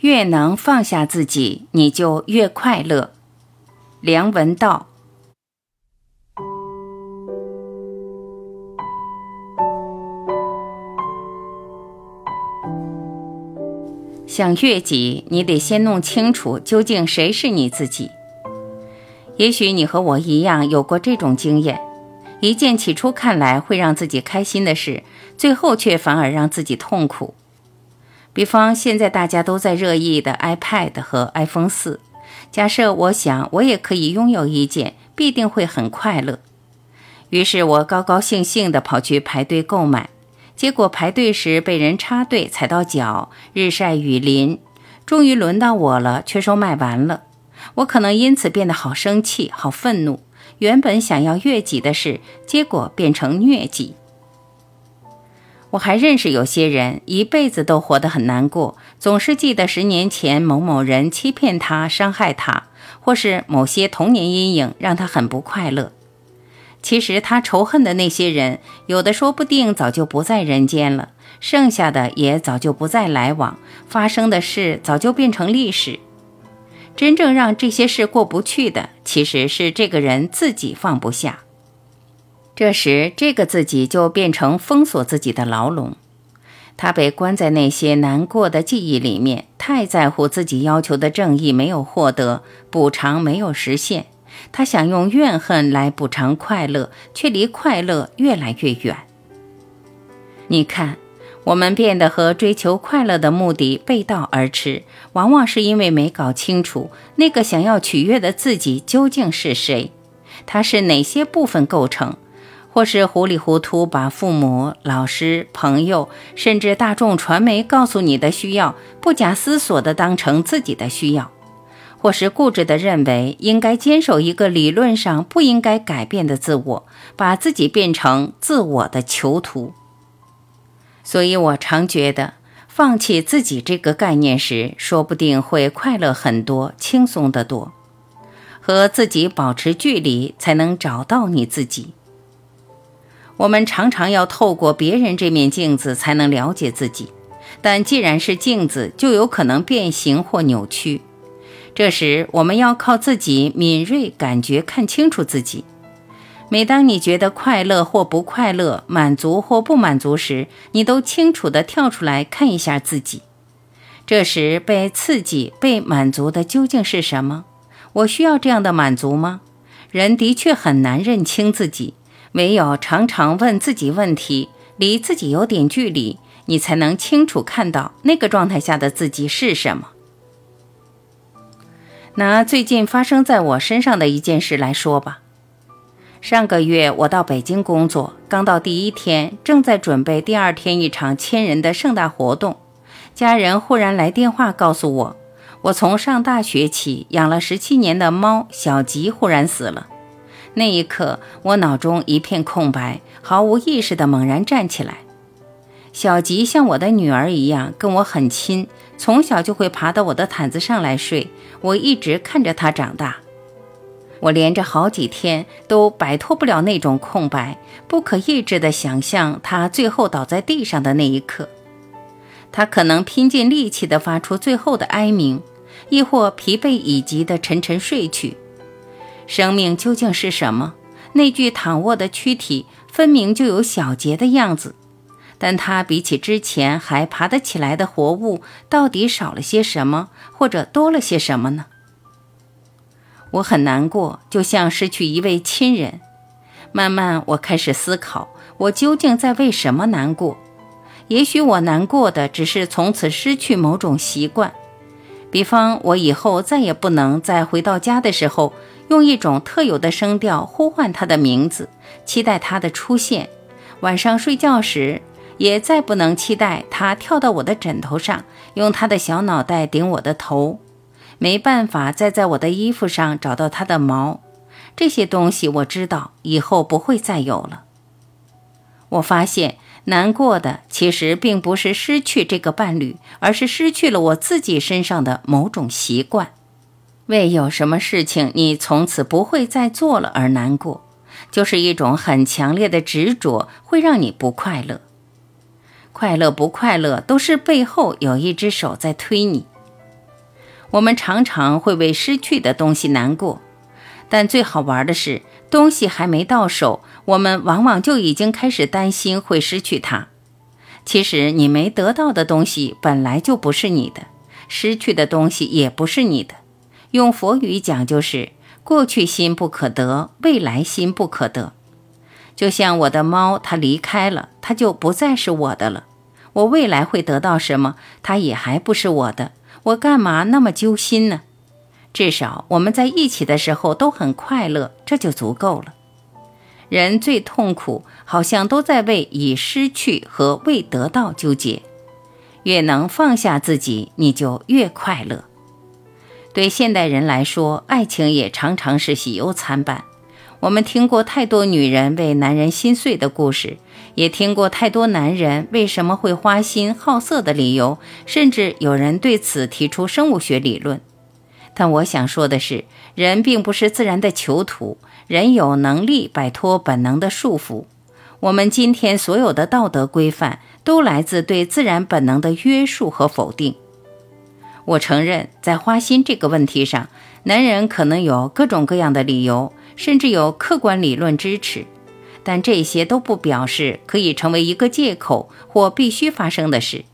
越能放下自己，你就越快乐。梁文道。想悦己，你得先弄清楚究竟谁是你自己。也许你和我一样有过这种经验：一件起初看来会让自己开心的事，最后却反而让自己痛苦。比方现在大家都在热议的 iPad 和 iPhone 四，假设我想我也可以拥有一件，必定会很快乐。于是我高高兴兴地跑去排队购买。结果排队时被人插队踩到脚，日晒雨淋，终于轮到我了，却说卖完了。我可能因此变得好生气、好愤怒。原本想要悦己的事，结果变成虐己。我还认识有些人，一辈子都活得很难过，总是记得十年前某某人欺骗他、伤害他，或是某些童年阴影让他很不快乐。其实他仇恨的那些人，有的说不定早就不在人间了，剩下的也早就不再来往，发生的事早就变成历史。真正让这些事过不去的，其实是这个人自己放不下。这时，这个自己就变成封锁自己的牢笼，他被关在那些难过的记忆里面，太在乎自己要求的正义没有获得，补偿没有实现。他想用怨恨来补偿快乐，却离快乐越来越远。你看，我们变得和追求快乐的目的背道而驰，往往是因为没搞清楚那个想要取悦的自己究竟是谁，他是哪些部分构成，或是糊里糊涂把父母、老师、朋友，甚至大众传媒告诉你的需要，不假思索地当成自己的需要。或是固执地认为应该坚守一个理论上不应该改变的自我，把自己变成自我的囚徒。所以我常觉得，放弃自己这个概念时，说不定会快乐很多，轻松得多。和自己保持距离，才能找到你自己。我们常常要透过别人这面镜子才能了解自己，但既然是镜子，就有可能变形或扭曲。这时，我们要靠自己敏锐感觉看清楚自己。每当你觉得快乐或不快乐、满足或不满足时，你都清楚地跳出来看一下自己。这时被刺激、被满足的究竟是什么？我需要这样的满足吗？人的确很难认清自己，唯有常常问自己问题，离自己有点距离，你才能清楚看到那个状态下的自己是什么。拿最近发生在我身上的一件事来说吧。上个月我到北京工作，刚到第一天，正在准备第二天一场千人的盛大活动，家人忽然来电话告诉我，我从上大学起养了十七年的猫小吉忽然死了。那一刻，我脑中一片空白，毫无意识地猛然站起来。小吉像我的女儿一样，跟我很亲，从小就会爬到我的毯子上来睡。我一直看着她长大，我连着好几天都摆脱不了那种空白，不可抑制地想象她最后倒在地上的那一刻。她可能拼尽力气地发出最后的哀鸣，亦或疲惫已极地沉沉睡去。生命究竟是什么？那具躺卧的躯体分明就有小杰的样子。但他比起之前还爬得起来的活物，到底少了些什么，或者多了些什么呢？我很难过，就像失去一位亲人。慢慢，我开始思考，我究竟在为什么难过？也许我难过的只是从此失去某种习惯，比方我以后再也不能在回到家的时候，用一种特有的声调呼唤他的名字，期待他的出现。晚上睡觉时。也再不能期待他跳到我的枕头上，用他的小脑袋顶我的头，没办法再在我的衣服上找到他的毛，这些东西我知道以后不会再有了。我发现难过的其实并不是失去这个伴侣，而是失去了我自己身上的某种习惯，为有什么事情你从此不会再做了而难过，就是一种很强烈的执着，会让你不快乐。快乐不快乐，都是背后有一只手在推你。我们常常会为失去的东西难过，但最好玩的是，东西还没到手，我们往往就已经开始担心会失去它。其实，你没得到的东西本来就不是你的，失去的东西也不是你的。用佛语讲就是：过去心不可得，未来心不可得。就像我的猫，它离开了，它就不再是我的了。我未来会得到什么，它也还不是我的。我干嘛那么揪心呢？至少我们在一起的时候都很快乐，这就足够了。人最痛苦，好像都在为已失去和未得到纠结。越能放下自己，你就越快乐。对现代人来说，爱情也常常是喜忧参半。我们听过太多女人为男人心碎的故事，也听过太多男人为什么会花心好色的理由，甚至有人对此提出生物学理论。但我想说的是，人并不是自然的囚徒，人有能力摆脱本能的束缚。我们今天所有的道德规范，都来自对自然本能的约束和否定。我承认，在花心这个问题上，男人可能有各种各样的理由。甚至有客观理论支持，但这些都不表示可以成为一个借口或必须发生的事。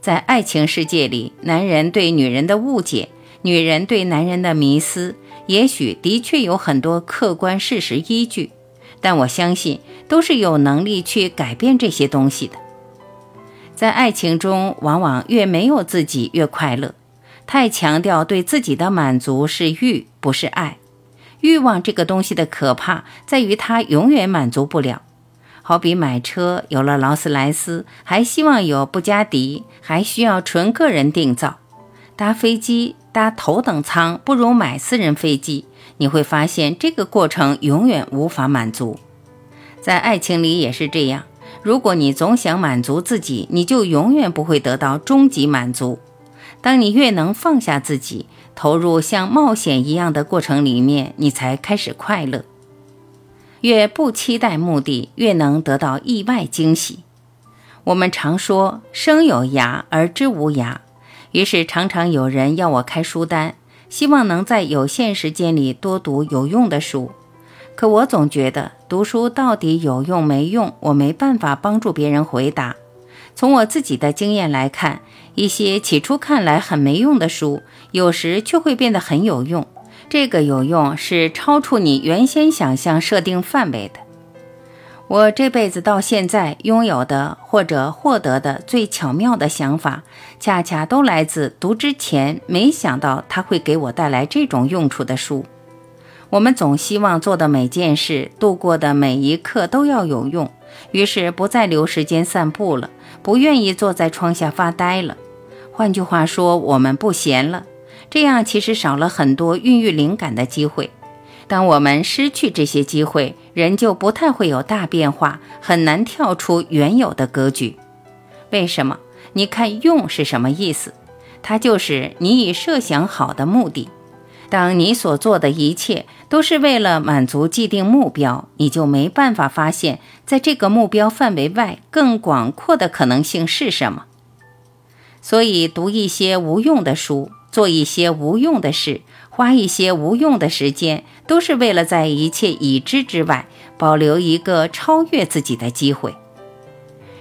在爱情世界里，男人对女人的误解，女人对男人的迷思，也许的确有很多客观事实依据，但我相信都是有能力去改变这些东西的。在爱情中，往往越没有自己越快乐。太强调对自己的满足是欲，不是爱。欲望这个东西的可怕在于它永远满足不了。好比买车，有了劳斯莱斯，还希望有布加迪，还需要纯个人定造。搭飞机，搭头等舱不如买私人飞机。你会发现这个过程永远无法满足。在爱情里也是这样。如果你总想满足自己，你就永远不会得到终极满足。当你越能放下自己，投入像冒险一样的过程里面，你才开始快乐。越不期待目的，越能得到意外惊喜。我们常说“生有涯而知无涯”，于是常常有人要我开书单，希望能在有限时间里多读有用的书。可我总觉得读书到底有用没用，我没办法帮助别人回答。从我自己的经验来看，一些起初看来很没用的书，有时却会变得很有用。这个有用是超出你原先想象设定范围的。我这辈子到现在拥有的或者获得的最巧妙的想法，恰恰都来自读之前没想到它会给我带来这种用处的书。我们总希望做的每件事、度过的每一刻都要有用，于是不再留时间散步了。不愿意坐在窗下发呆了，换句话说，我们不闲了。这样其实少了很多孕育灵感的机会。当我们失去这些机会，人就不太会有大变化，很难跳出原有的格局。为什么？你看“用”是什么意思？它就是你已设想好的目的。当你所做的一切都是为了满足既定目标，你就没办法发现，在这个目标范围外更广阔的可能性是什么。所以，读一些无用的书，做一些无用的事，花一些无用的时间，都是为了在一切已知之外保留一个超越自己的机会。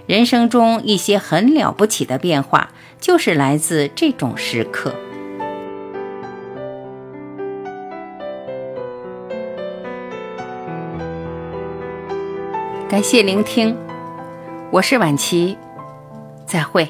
人生中一些很了不起的变化，就是来自这种时刻。感谢聆听，我是晚琪，再会。